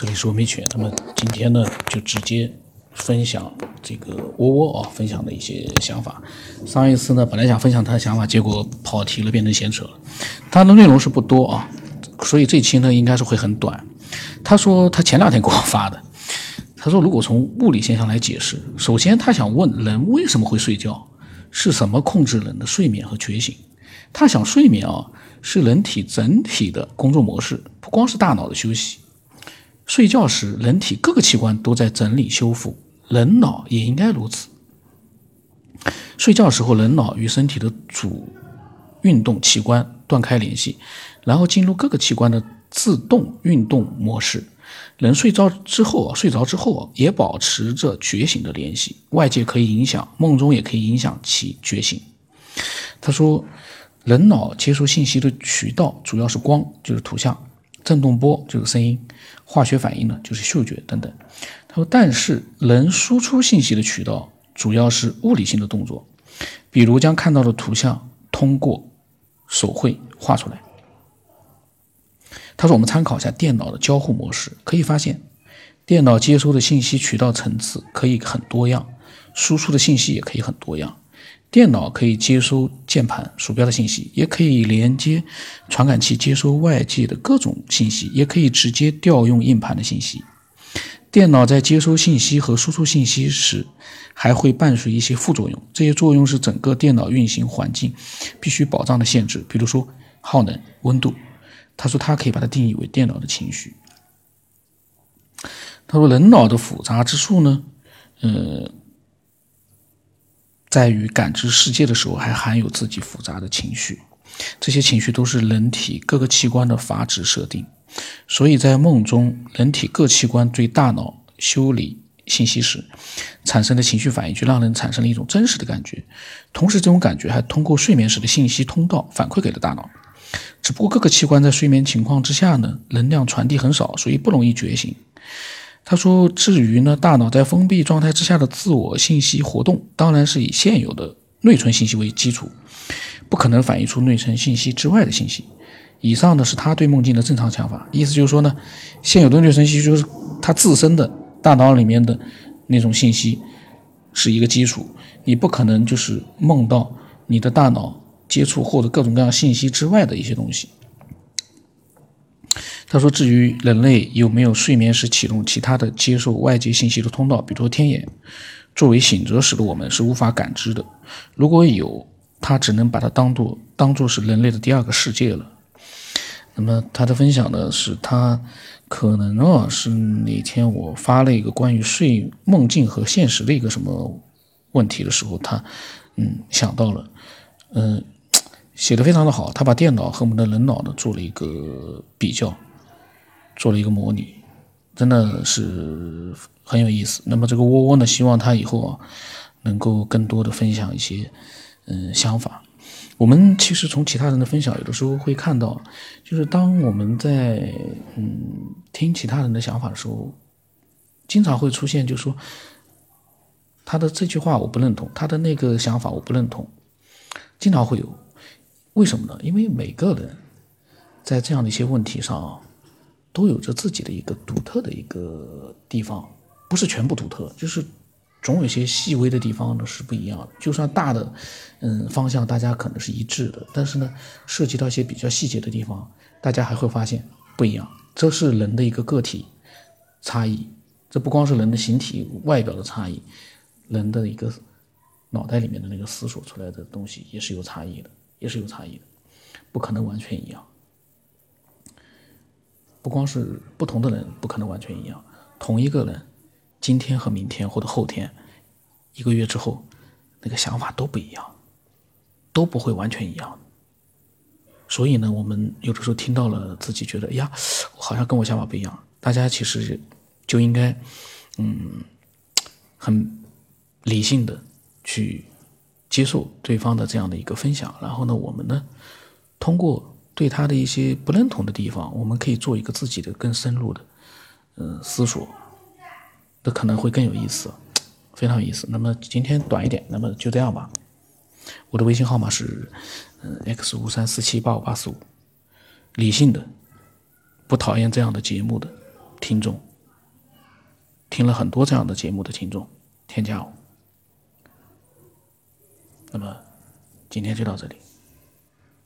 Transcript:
这里是文美犬。那么今天呢，就直接分享这个窝窝啊，分享的一些想法。上一次呢，本来想分享他的想法，结果跑题了，变成闲扯了。他的内容是不多啊，所以这期呢应该是会很短。他说他前两天给我发的，他说如果从物理现象来解释，首先他想问人为什么会睡觉，是什么控制人的睡眠和觉醒？他想睡眠啊是人体整体的工作模式，不光是大脑的休息。睡觉时，人体各个器官都在整理修复，人脑也应该如此。睡觉时候，人脑与身体的主运动器官断开联系，然后进入各个器官的自动运动模式。人睡着之后，睡着之后，也保持着觉醒的联系。外界可以影响，梦中也可以影响其觉醒。他说，人脑接收信息的渠道主要是光，就是图像。振动波就是声音，化学反应呢就是嗅觉等等。他说，但是能输出信息的渠道主要是物理性的动作，比如将看到的图像通过手绘画出来。他说，我们参考一下电脑的交互模式，可以发现，电脑接收的信息渠道层次可以很多样，输出的信息也可以很多样。电脑可以接收键盘、鼠标的信息，也可以连接传感器接收外界的各种信息，也可以直接调用硬盘的信息。电脑在接收信息和输出信息时，还会伴随一些副作用，这些作用是整个电脑运行环境必须保障的限制，比如说耗能、温度。他说，他可以把它定义为电脑的情绪。他说，人脑的复杂之处呢，呃。在于感知世界的时候，还含有自己复杂的情绪，这些情绪都是人体各个器官的阀值设定。所以在梦中，人体各器官对大脑修理信息时产生的情绪反应，就让人产生了一种真实的感觉。同时，这种感觉还通过睡眠时的信息通道反馈给了大脑。只不过各个器官在睡眠情况之下呢，能量传递很少，所以不容易觉醒。他说：“至于呢，大脑在封闭状态之下的自我信息活动，当然是以现有的内存信息为基础，不可能反映出内存信息之外的信息。以上呢是他对梦境的正常想法，意思就是说呢，现有的内存信息就是他自身的大脑里面的那种信息是一个基础，你不可能就是梦到你的大脑接触或者各种各样信息之外的一些东西。”他说：“至于人类有没有睡眠时启动其他的接受外界信息的通道，比如说天眼，作为醒着时的我们是无法感知的。如果有，他只能把它当做当做是人类的第二个世界了。那么他的分享呢，是他可能啊是哪天我发了一个关于睡梦境和现实的一个什么问题的时候，他嗯想到了，嗯写的非常的好，他把电脑和我们的人脑呢做了一个比较。”做了一个模拟，真的是很有意思。那么这个窝窝呢，希望他以后啊，能够更多的分享一些嗯想法。我们其实从其他人的分享，有的时候会看到，就是当我们在嗯听其他人的想法的时候，经常会出现，就是说他的这句话我不认同，他的那个想法我不认同，经常会有。为什么呢？因为每个人在这样的一些问题上啊。都有着自己的一个独特的一个地方，不是全部独特，就是总有些细微的地方呢是不一样的。就算大的，嗯，方向大家可能是一致的，但是呢，涉及到一些比较细节的地方，大家还会发现不一样。这是人的一个个体差异，这不光是人的形体外表的差异，人的一个脑袋里面的那个思索出来的东西也是有差异的，也是有差异的，不可能完全一样。不光是不同的人不可能完全一样，同一个人，今天和明天或者后天，一个月之后，那个想法都不一样，都不会完全一样。所以呢，我们有的时候听到了自己觉得，哎呀，好像跟我想法不一样，大家其实就应该，嗯，很理性的去接受对方的这样的一个分享，然后呢，我们呢，通过。对他的一些不认同的地方，我们可以做一个自己的更深入的，嗯，思索，那可能会更有意思，非常有意思。那么今天短一点，那么就这样吧。我的微信号码是嗯 x 五三四七八五八四五，理性的，不讨厌这样的节目的听众，听了很多这样的节目的听众添加我。那么今天就到这里。